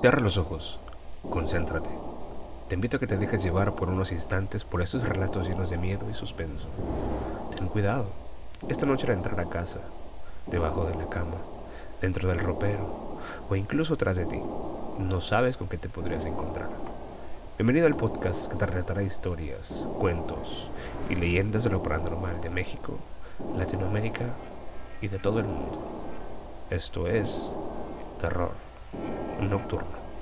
Cierra los ojos, concéntrate. Te invito a que te dejes llevar por unos instantes por estos relatos llenos de miedo y suspenso. Ten cuidado, esta noche al entrar a casa, debajo de la cama, dentro del ropero o incluso tras de ti, no sabes con qué te podrías encontrar. Bienvenido al podcast que te relatará historias, cuentos y leyendas de lo paranormal de México, Latinoamérica y de todo el mundo. Esto es terror nocturno.